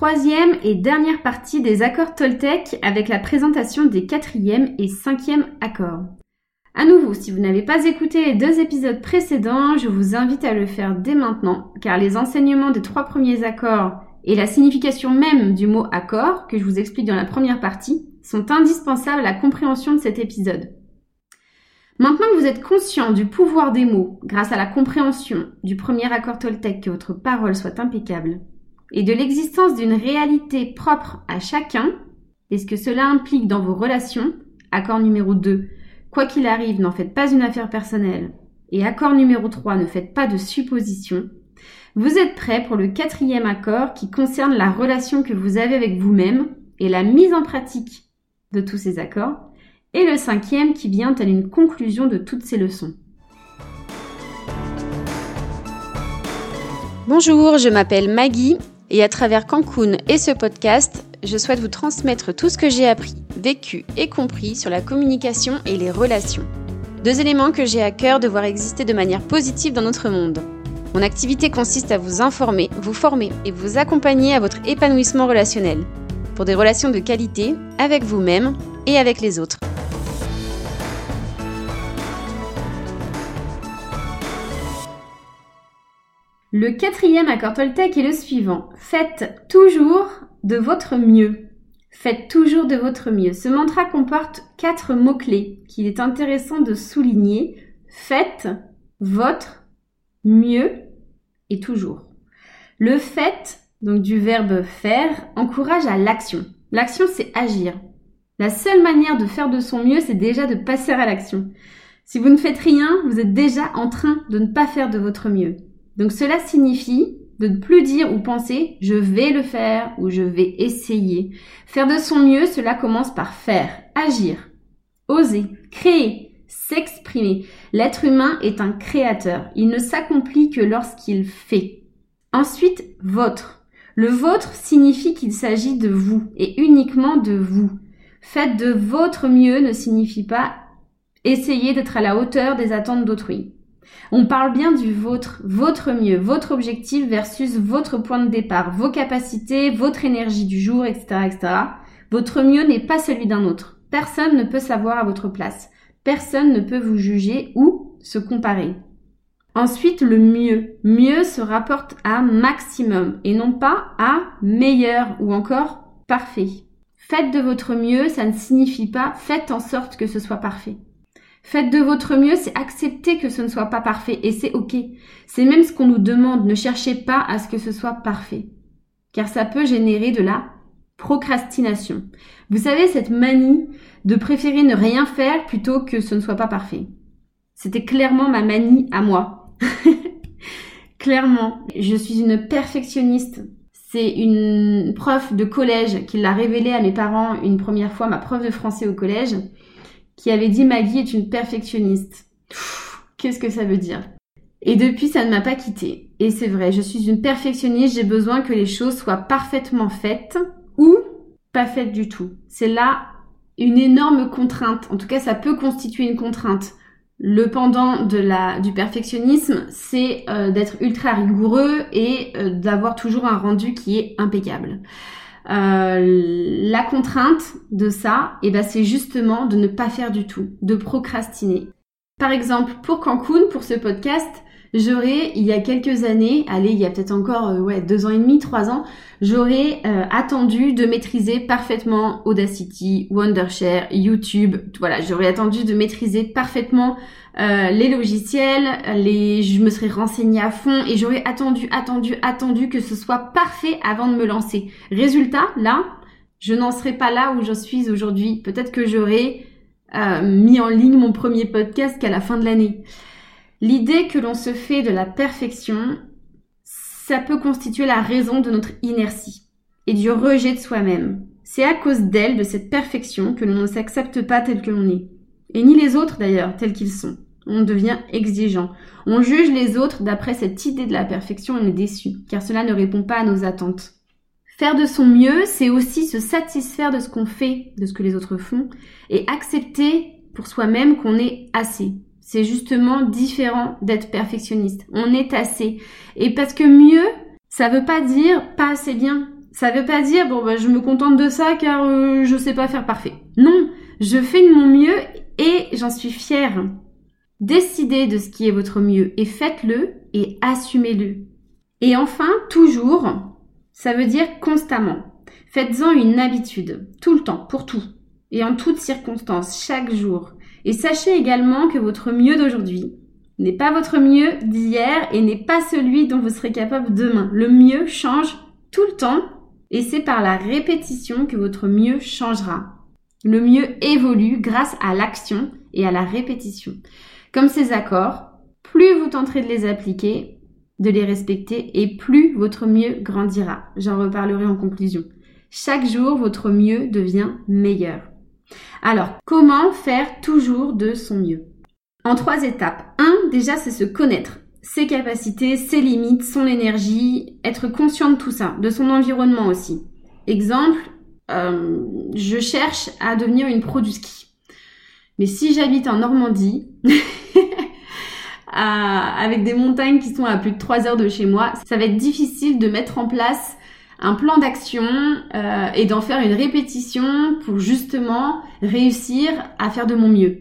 troisième et dernière partie des accords Toltec avec la présentation des quatrième et cinquième accords. À nouveau, si vous n'avez pas écouté les deux épisodes précédents, je vous invite à le faire dès maintenant, car les enseignements des trois premiers accords et la signification même du mot accord, que je vous explique dans la première partie, sont indispensables à la compréhension de cet épisode. Maintenant que vous êtes conscient du pouvoir des mots grâce à la compréhension du premier accord Toltec que votre parole soit impeccable, et de l'existence d'une réalité propre à chacun, et ce que cela implique dans vos relations, accord numéro 2, quoi qu'il arrive, n'en faites pas une affaire personnelle, et accord numéro 3, ne faites pas de suppositions, vous êtes prêt pour le quatrième accord qui concerne la relation que vous avez avec vous-même et la mise en pratique de tous ces accords, et le cinquième qui vient à une conclusion de toutes ces leçons. Bonjour, je m'appelle Maggie et à travers Cancun et ce podcast, je souhaite vous transmettre tout ce que j'ai appris, vécu et compris sur la communication et les relations. Deux éléments que j'ai à cœur de voir exister de manière positive dans notre monde. Mon activité consiste à vous informer, vous former et vous accompagner à votre épanouissement relationnel, pour des relations de qualité avec vous-même et avec les autres. Le quatrième accord Toltec est le suivant. Faites toujours de votre mieux. Faites toujours de votre mieux. Ce mantra comporte quatre mots-clés qu'il est intéressant de souligner. Faites votre mieux et toujours. Le fait, donc du verbe faire, encourage à l'action. L'action, c'est agir. La seule manière de faire de son mieux, c'est déjà de passer à l'action. Si vous ne faites rien, vous êtes déjà en train de ne pas faire de votre mieux. Donc cela signifie de ne plus dire ou penser je vais le faire ou je vais essayer. Faire de son mieux, cela commence par faire, agir, oser, créer, s'exprimer. L'être humain est un créateur. Il ne s'accomplit que lorsqu'il fait. Ensuite, votre. Le vôtre signifie qu'il s'agit de vous et uniquement de vous. Faites de votre mieux ne signifie pas essayer d'être à la hauteur des attentes d'autrui. On parle bien du vôtre, votre mieux, votre objectif versus votre point de départ, vos capacités, votre énergie du jour, etc., etc. Votre mieux n'est pas celui d'un autre. Personne ne peut savoir à votre place. Personne ne peut vous juger ou se comparer. Ensuite, le mieux. Mieux se rapporte à maximum et non pas à meilleur ou encore parfait. Faites de votre mieux, ça ne signifie pas faites en sorte que ce soit parfait. Faites de votre mieux, c'est accepter que ce ne soit pas parfait et c'est ok. C'est même ce qu'on nous demande, ne cherchez pas à ce que ce soit parfait. Car ça peut générer de la procrastination. Vous savez, cette manie de préférer ne rien faire plutôt que ce ne soit pas parfait. C'était clairement ma manie à moi. clairement, je suis une perfectionniste. C'est une prof de collège qui l'a révélé à mes parents une première fois, ma prof de français au collège qui avait dit Maggie est une perfectionniste. Qu'est-ce que ça veut dire? Et depuis, ça ne m'a pas quittée. Et c'est vrai, je suis une perfectionniste, j'ai besoin que les choses soient parfaitement faites ou pas faites du tout. C'est là une énorme contrainte. En tout cas, ça peut constituer une contrainte. Le pendant du perfectionnisme, c'est euh, d'être ultra rigoureux et euh, d'avoir toujours un rendu qui est impeccable. Euh, la contrainte de ça, eh ben, c'est justement de ne pas faire du tout, de procrastiner. Par exemple, pour Cancun, pour ce podcast, j'aurais, il y a quelques années, allez, il y a peut-être encore euh, ouais, deux ans et demi, trois ans, j'aurais euh, attendu de maîtriser parfaitement Audacity, Wondershare, YouTube. Voilà, j'aurais attendu de maîtriser parfaitement euh, les logiciels, les, je me serais renseignée à fond et j'aurais attendu, attendu, attendu que ce soit parfait avant de me lancer. Résultat, là, je n'en serais pas là où je suis aujourd'hui. Peut-être que j'aurais mis en ligne mon premier podcast qu'à la fin de l'année. L'idée que l'on se fait de la perfection, ça peut constituer la raison de notre inertie et du rejet de soi-même. C'est à cause d'elle, de cette perfection, que l'on ne s'accepte pas tel que l'on est. Et ni les autres d'ailleurs, tels qu'ils sont. On devient exigeant. On juge les autres d'après cette idée de la perfection et on est déçu, car cela ne répond pas à nos attentes. Faire de son mieux, c'est aussi se satisfaire de ce qu'on fait, de ce que les autres font, et accepter pour soi-même qu'on est assez. C'est justement différent d'être perfectionniste. On est assez. Et parce que mieux, ça veut pas dire pas assez bien. Ça veut pas dire bon bah je me contente de ça car euh, je sais pas faire parfait. Non, je fais de mon mieux et j'en suis fière. Décidez de ce qui est votre mieux et faites-le et assumez-le. Et enfin, toujours, ça veut dire constamment. Faites-en une habitude, tout le temps, pour tout, et en toutes circonstances, chaque jour. Et sachez également que votre mieux d'aujourd'hui n'est pas votre mieux d'hier et n'est pas celui dont vous serez capable demain. Le mieux change tout le temps et c'est par la répétition que votre mieux changera. Le mieux évolue grâce à l'action et à la répétition. Comme ces accords, plus vous tenterez de les appliquer, de les respecter et plus votre mieux grandira. J'en reparlerai en conclusion. Chaque jour, votre mieux devient meilleur. Alors, comment faire toujours de son mieux? En trois étapes. Un, déjà, c'est se connaître. Ses capacités, ses limites, son énergie, être conscient de tout ça, de son environnement aussi. Exemple, euh, je cherche à devenir une pro du ski. Mais si j'habite en Normandie, avec des montagnes qui sont à plus de 3 heures de chez moi, ça va être difficile de mettre en place un plan d'action euh, et d'en faire une répétition pour justement réussir à faire de mon mieux.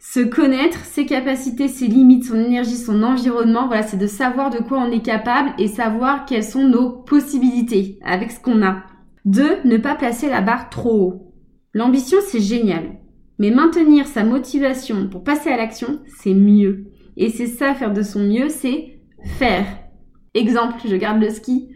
Se connaître, ses capacités, ses limites, son énergie, son environnement, voilà, c'est de savoir de quoi on est capable et savoir quelles sont nos possibilités avec ce qu'on a. Deux, ne pas placer la barre trop haut. L'ambition, c'est génial. Mais maintenir sa motivation pour passer à l'action, c'est mieux. Et c'est ça, faire de son mieux, c'est faire. Exemple, je garde le ski.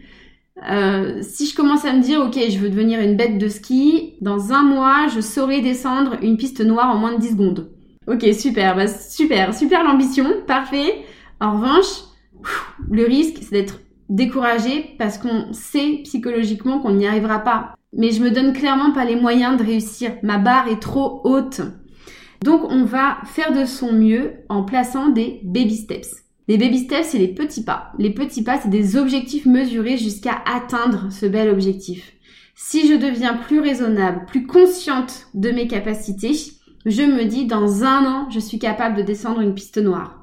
Euh, si je commence à me dire, ok, je veux devenir une bête de ski, dans un mois, je saurai descendre une piste noire en moins de 10 secondes. Ok, super, bah, super, super l'ambition, parfait. En revanche, le risque, c'est d'être découragé parce qu'on sait psychologiquement qu'on n'y arrivera pas. Mais je me donne clairement pas les moyens de réussir. Ma barre est trop haute. Donc on va faire de son mieux en plaçant des baby steps. Les baby steps, c'est les petits pas. Les petits pas, c'est des objectifs mesurés jusqu'à atteindre ce bel objectif. Si je deviens plus raisonnable, plus consciente de mes capacités, je me dis dans un an, je suis capable de descendre une piste noire.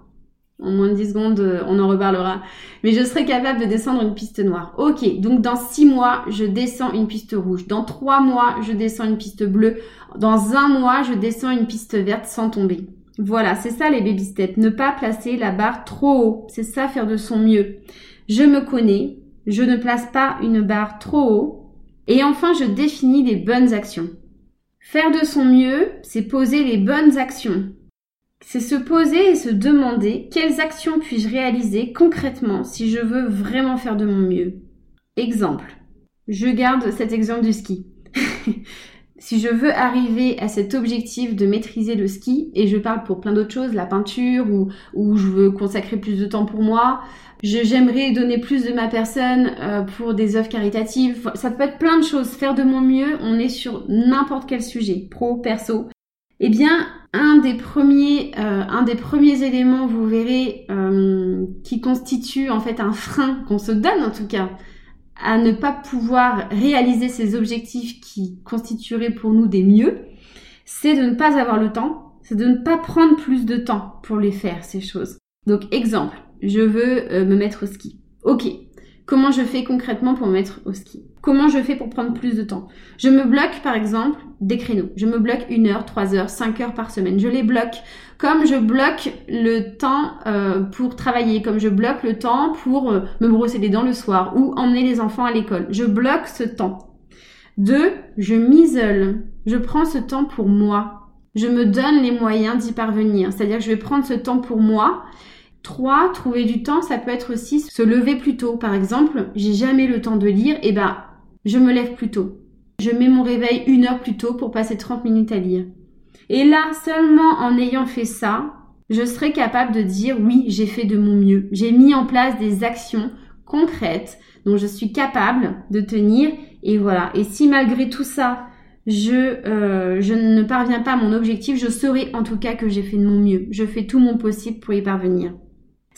En moins de 10 secondes, euh, on en reparlera. Mais je serai capable de descendre une piste noire. Ok, donc dans 6 mois, je descends une piste rouge. Dans 3 mois, je descends une piste bleue. Dans un mois, je descends une piste verte sans tomber. Voilà, c'est ça les baby steps. Ne pas placer la barre trop haut. C'est ça faire de son mieux. Je me connais. Je ne place pas une barre trop haut. Et enfin, je définis les bonnes actions. Faire de son mieux, c'est poser les bonnes actions. C'est se poser et se demander quelles actions puis-je réaliser concrètement si je veux vraiment faire de mon mieux. Exemple. Je garde cet exemple du ski. si je veux arriver à cet objectif de maîtriser le ski, et je parle pour plein d'autres choses, la peinture, ou, ou je veux consacrer plus de temps pour moi, j'aimerais donner plus de ma personne euh, pour des œuvres caritatives, ça peut être plein de choses, faire de mon mieux, on est sur n'importe quel sujet, pro, perso. Eh bien, un des premiers, euh, un des premiers éléments, vous verrez, euh, qui constitue en fait un frein qu'on se donne en tout cas, à ne pas pouvoir réaliser ces objectifs qui constitueraient pour nous des mieux, c'est de ne pas avoir le temps, c'est de ne pas prendre plus de temps pour les faire, ces choses. Donc, exemple, je veux euh, me mettre au ski. Ok, comment je fais concrètement pour me mettre au ski? Comment je fais pour prendre plus de temps? Je me bloque par exemple des créneaux. Je me bloque une heure, trois heures, cinq heures par semaine. Je les bloque comme je bloque le temps euh, pour travailler, comme je bloque le temps pour euh, me brosser les dents le soir ou emmener les enfants à l'école. Je bloque ce temps. Deux, je m'isole. Je prends ce temps pour moi. Je me donne les moyens d'y parvenir. C'est-à-dire que je vais prendre ce temps pour moi. Trois, trouver du temps, ça peut être aussi se lever plus tôt. Par exemple, j'ai jamais le temps de lire, et eh ben je me lève plus tôt. Je mets mon réveil une heure plus tôt pour passer 30 minutes à lire. Et là, seulement en ayant fait ça, je serai capable de dire oui, j'ai fait de mon mieux. J'ai mis en place des actions concrètes dont je suis capable de tenir. Et voilà. Et si malgré tout ça, je, euh, je ne parviens pas à mon objectif, je saurai en tout cas que j'ai fait de mon mieux. Je fais tout mon possible pour y parvenir.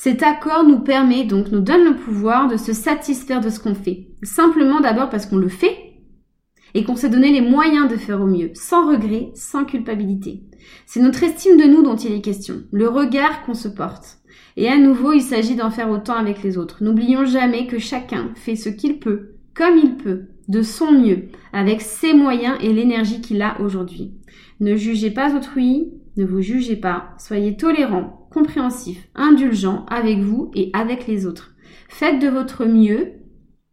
Cet accord nous permet donc, nous donne le pouvoir de se satisfaire de ce qu'on fait. Simplement d'abord parce qu'on le fait et qu'on s'est donné les moyens de faire au mieux, sans regret, sans culpabilité. C'est notre estime de nous dont il est question, le regard qu'on se porte. Et à nouveau, il s'agit d'en faire autant avec les autres. N'oublions jamais que chacun fait ce qu'il peut comme il peut, de son mieux, avec ses moyens et l'énergie qu'il a aujourd'hui. Ne jugez pas autrui, ne vous jugez pas, soyez tolérant, compréhensif, indulgent avec vous et avec les autres. Faites de votre mieux,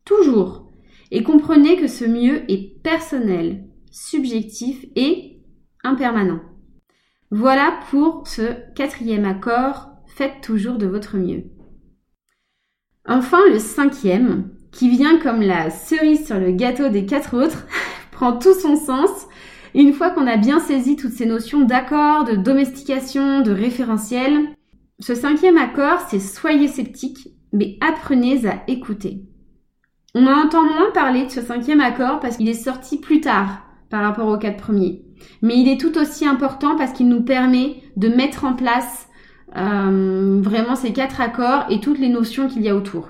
toujours, et comprenez que ce mieux est personnel, subjectif et impermanent. Voilà pour ce quatrième accord, faites toujours de votre mieux. Enfin, le cinquième, qui vient comme la cerise sur le gâteau des quatre autres, prend tout son sens une fois qu'on a bien saisi toutes ces notions d'accord, de domestication, de référentiel. Ce cinquième accord, c'est soyez sceptique, mais apprenez à écouter. On en entend moins parler de ce cinquième accord parce qu'il est sorti plus tard par rapport aux quatre premiers. Mais il est tout aussi important parce qu'il nous permet de mettre en place euh, vraiment ces quatre accords et toutes les notions qu'il y a autour.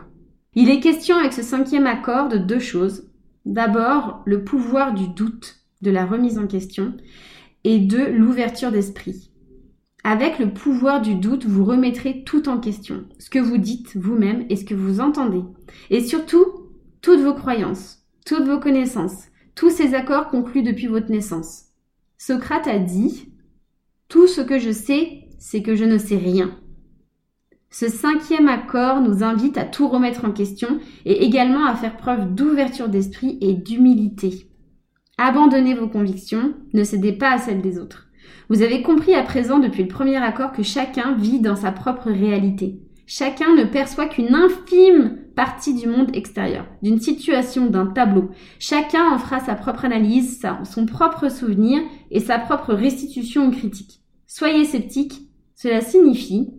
Il est question avec ce cinquième accord de deux choses. D'abord, le pouvoir du doute, de la remise en question, et de l'ouverture d'esprit. Avec le pouvoir du doute, vous remettrez tout en question, ce que vous dites vous-même et ce que vous entendez. Et surtout, toutes vos croyances, toutes vos connaissances, tous ces accords conclus depuis votre naissance. Socrate a dit Tout ce que je sais, c'est que je ne sais rien. Ce cinquième accord nous invite à tout remettre en question et également à faire preuve d'ouverture d'esprit et d'humilité. Abandonnez vos convictions, ne cédez pas à celles des autres. Vous avez compris à présent depuis le premier accord que chacun vit dans sa propre réalité. Chacun ne perçoit qu'une infime partie du monde extérieur, d'une situation, d'un tableau. Chacun en fera sa propre analyse, son propre souvenir et sa propre restitution ou critique. Soyez sceptique, cela signifie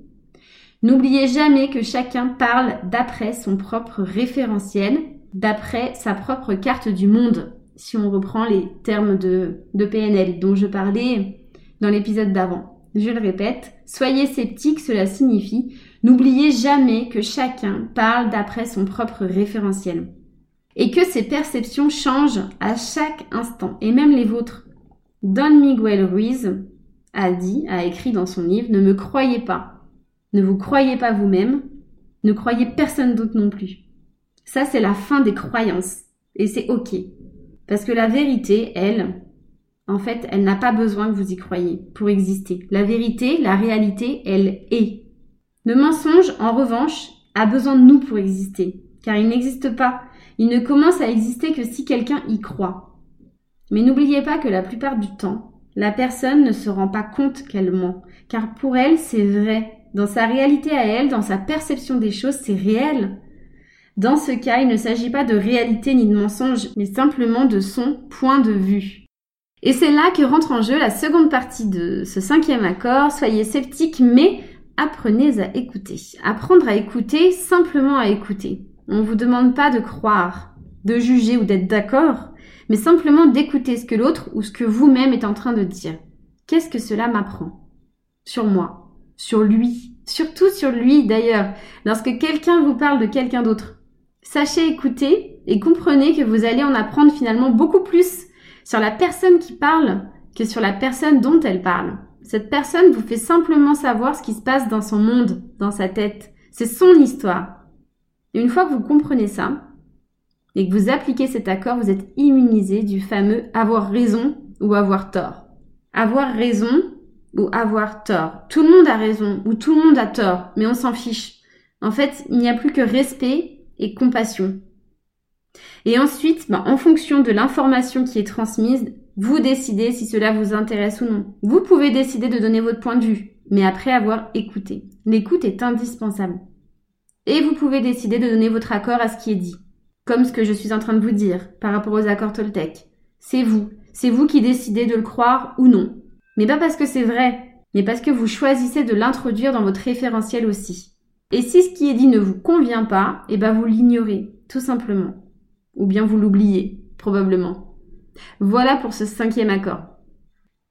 N'oubliez jamais que chacun parle d'après son propre référentiel, d'après sa propre carte du monde, si on reprend les termes de, de PNL dont je parlais dans l'épisode d'avant. Je le répète, soyez sceptique, cela signifie n'oubliez jamais que chacun parle d'après son propre référentiel et que ses perceptions changent à chaque instant, et même les vôtres. Don Miguel Ruiz a dit, a écrit dans son livre, ne me croyez pas, ne vous croyez pas vous-même, ne croyez personne d'autre non plus. Ça, c'est la fin des croyances. Et c'est ok. Parce que la vérité, elle, en fait, elle n'a pas besoin que vous y croyiez pour exister. La vérité, la réalité, elle est. Le mensonge, en revanche, a besoin de nous pour exister. Car il n'existe pas. Il ne commence à exister que si quelqu'un y croit. Mais n'oubliez pas que la plupart du temps, la personne ne se rend pas compte qu'elle ment. Car pour elle, c'est vrai. Dans sa réalité à elle, dans sa perception des choses, c'est réel. Dans ce cas, il ne s'agit pas de réalité ni de mensonge, mais simplement de son point de vue. Et c'est là que rentre en jeu la seconde partie de ce cinquième accord. Soyez sceptiques, mais apprenez à écouter. Apprendre à écouter, simplement à écouter. On ne vous demande pas de croire, de juger ou d'être d'accord, mais simplement d'écouter ce que l'autre ou ce que vous-même est en train de dire. Qu'est-ce que cela m'apprend Sur moi, sur lui, surtout sur lui d'ailleurs, lorsque quelqu'un vous parle de quelqu'un d'autre. Sachez écouter et comprenez que vous allez en apprendre finalement beaucoup plus sur la personne qui parle que sur la personne dont elle parle. Cette personne vous fait simplement savoir ce qui se passe dans son monde, dans sa tête. C'est son histoire. Une fois que vous comprenez ça, et que vous appliquez cet accord, vous êtes immunisé du fameux avoir raison ou avoir tort. Avoir raison, ou avoir tort. Tout le monde a raison ou tout le monde a tort, mais on s'en fiche. En fait, il n'y a plus que respect et compassion. Et ensuite, ben, en fonction de l'information qui est transmise, vous décidez si cela vous intéresse ou non. Vous pouvez décider de donner votre point de vue, mais après avoir écouté. L'écoute est indispensable. Et vous pouvez décider de donner votre accord à ce qui est dit, comme ce que je suis en train de vous dire par rapport aux accords Toltec. C'est vous. C'est vous qui décidez de le croire ou non. Mais pas parce que c'est vrai, mais parce que vous choisissez de l'introduire dans votre référentiel aussi. Et si ce qui est dit ne vous convient pas, eh ben vous l'ignorez, tout simplement. Ou bien vous l'oubliez, probablement. Voilà pour ce cinquième accord.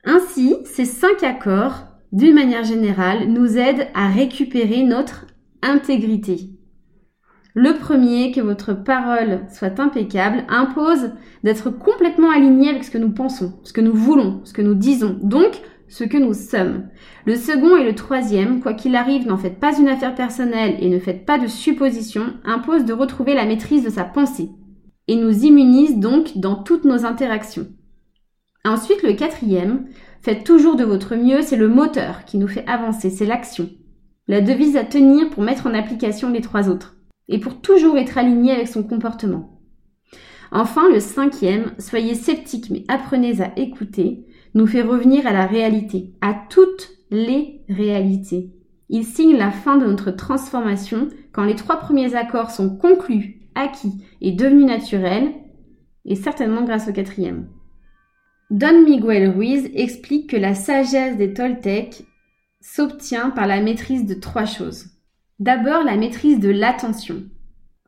Ainsi, ces cinq accords, d'une manière générale, nous aident à récupérer notre intégrité. Le premier, que votre parole soit impeccable, impose d'être complètement aligné avec ce que nous pensons, ce que nous voulons, ce que nous disons, donc ce que nous sommes. Le second et le troisième, quoi qu'il arrive, n'en faites pas une affaire personnelle et ne faites pas de suppositions, impose de retrouver la maîtrise de sa pensée. et nous immunise donc dans toutes nos interactions. Ensuite, le quatrième, faites toujours de votre mieux, c'est le moteur qui nous fait avancer, c'est l'action. La devise à tenir pour mettre en application les trois autres et pour toujours être aligné avec son comportement. Enfin, le cinquième, soyez sceptique mais apprenez à écouter, nous fait revenir à la réalité, à toutes les réalités. Il signe la fin de notre transformation quand les trois premiers accords sont conclus, acquis et devenus naturels, et certainement grâce au quatrième. Don Miguel Ruiz explique que la sagesse des Toltecs s'obtient par la maîtrise de trois choses. D'abord, la maîtrise de l'attention.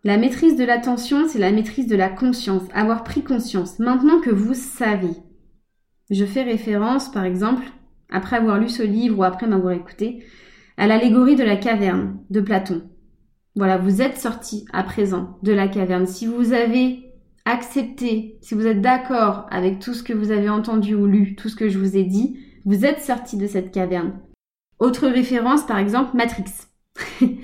La maîtrise de l'attention, c'est la maîtrise de la conscience, avoir pris conscience, maintenant que vous savez. Je fais référence, par exemple, après avoir lu ce livre ou après m'avoir écouté, à l'allégorie de la caverne de Platon. Voilà, vous êtes sorti à présent de la caverne. Si vous avez accepté, si vous êtes d'accord avec tout ce que vous avez entendu ou lu, tout ce que je vous ai dit, vous êtes sorti de cette caverne. Autre référence, par exemple, Matrix.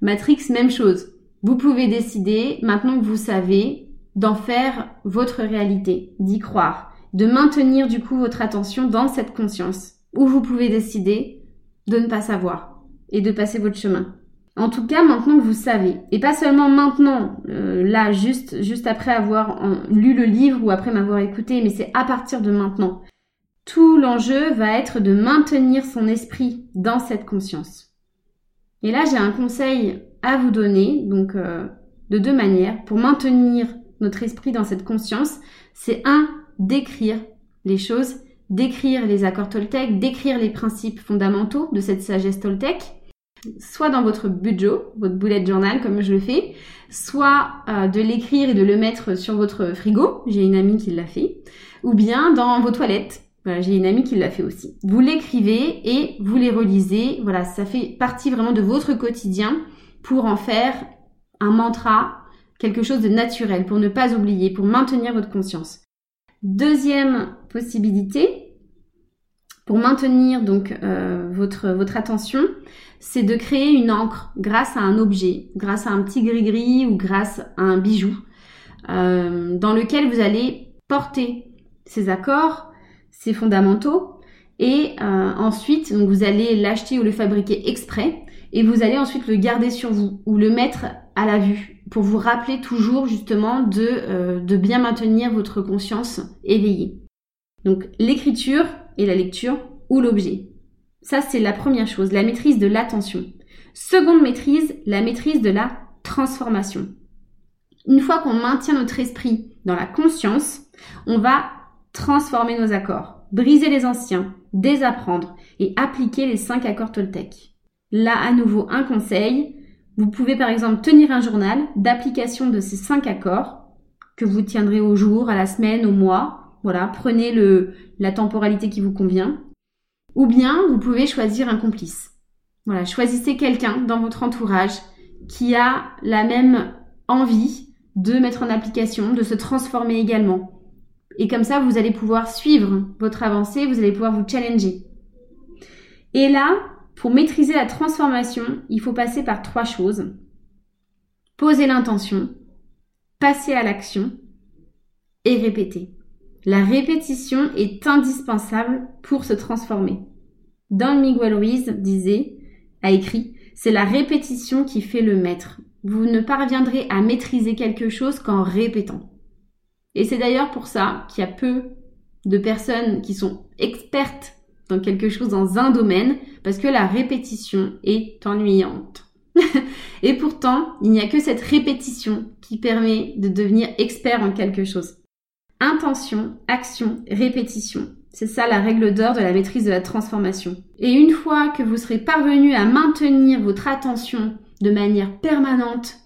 Matrix, même chose. Vous pouvez décider, maintenant que vous savez, d'en faire votre réalité, d'y croire, de maintenir du coup votre attention dans cette conscience, ou vous pouvez décider de ne pas savoir et de passer votre chemin. En tout cas, maintenant vous savez, et pas seulement maintenant, euh, là, juste, juste après avoir lu le livre ou après m'avoir écouté, mais c'est à partir de maintenant. Tout l'enjeu va être de maintenir son esprit dans cette conscience. Et là, j'ai un conseil à vous donner, donc euh, de deux manières, pour maintenir notre esprit dans cette conscience. C'est un, d'écrire les choses, d'écrire les accords Toltec, d'écrire les principes fondamentaux de cette sagesse Toltec, soit dans votre budget, votre bullet journal comme je le fais, soit euh, de l'écrire et de le mettre sur votre frigo, j'ai une amie qui l'a fait, ou bien dans vos toilettes, voilà, j'ai une amie qui l'a fait aussi. Vous l'écrivez et vous les relisez. Voilà, ça fait partie vraiment de votre quotidien pour en faire un mantra, quelque chose de naturel, pour ne pas oublier, pour maintenir votre conscience. Deuxième possibilité, pour maintenir donc euh, votre, votre attention, c'est de créer une encre grâce à un objet, grâce à un petit gris-gris ou grâce à un bijou, euh, dans lequel vous allez porter ces accords, ces fondamentaux, et euh, ensuite vous allez l'acheter ou le fabriquer exprès, et vous allez ensuite le garder sur vous ou le mettre à la vue pour vous rappeler toujours justement de, euh, de bien maintenir votre conscience éveillée. Donc l'écriture et la lecture ou l'objet. Ça c'est la première chose, la maîtrise de l'attention. Seconde maîtrise, la maîtrise de la transformation. Une fois qu'on maintient notre esprit dans la conscience, on va transformer nos accords, briser les anciens, désapprendre et appliquer les cinq accords Toltec. Là, à nouveau, un conseil. Vous pouvez par exemple tenir un journal d'application de ces cinq accords que vous tiendrez au jour, à la semaine, au mois. Voilà, prenez le, la temporalité qui vous convient. Ou bien, vous pouvez choisir un complice. Voilà, choisissez quelqu'un dans votre entourage qui a la même envie de mettre en application, de se transformer également. Et comme ça, vous allez pouvoir suivre votre avancée, vous allez pouvoir vous challenger. Et là, pour maîtriser la transformation, il faut passer par trois choses. Poser l'intention, passer à l'action et répéter. La répétition est indispensable pour se transformer. Don Miguel Ruiz disait, a écrit, c'est la répétition qui fait le maître. Vous ne parviendrez à maîtriser quelque chose qu'en répétant. Et c'est d'ailleurs pour ça qu'il y a peu de personnes qui sont expertes quelque chose dans un domaine parce que la répétition est ennuyante. Et pourtant, il n'y a que cette répétition qui permet de devenir expert en quelque chose. Intention, action, répétition. C'est ça la règle d'or de la maîtrise de la transformation. Et une fois que vous serez parvenu à maintenir votre attention de manière permanente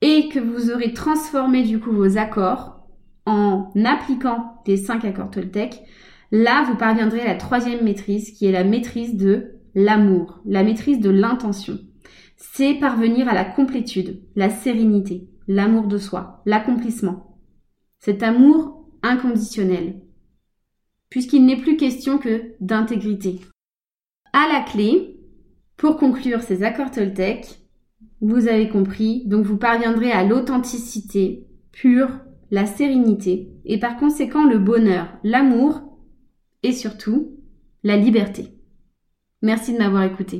et que vous aurez transformé du coup vos accords en appliquant les cinq accords Toltec, Là, vous parviendrez à la troisième maîtrise qui est la maîtrise de l'amour, la maîtrise de l'intention. C'est parvenir à la complétude, la sérénité, l'amour de soi, l'accomplissement. Cet amour inconditionnel, puisqu'il n'est plus question que d'intégrité. À la clé, pour conclure ces accords Toltec, vous avez compris, donc vous parviendrez à l'authenticité pure la sérénité et par conséquent le bonheur, l'amour et surtout la liberté. Merci de m'avoir écouté.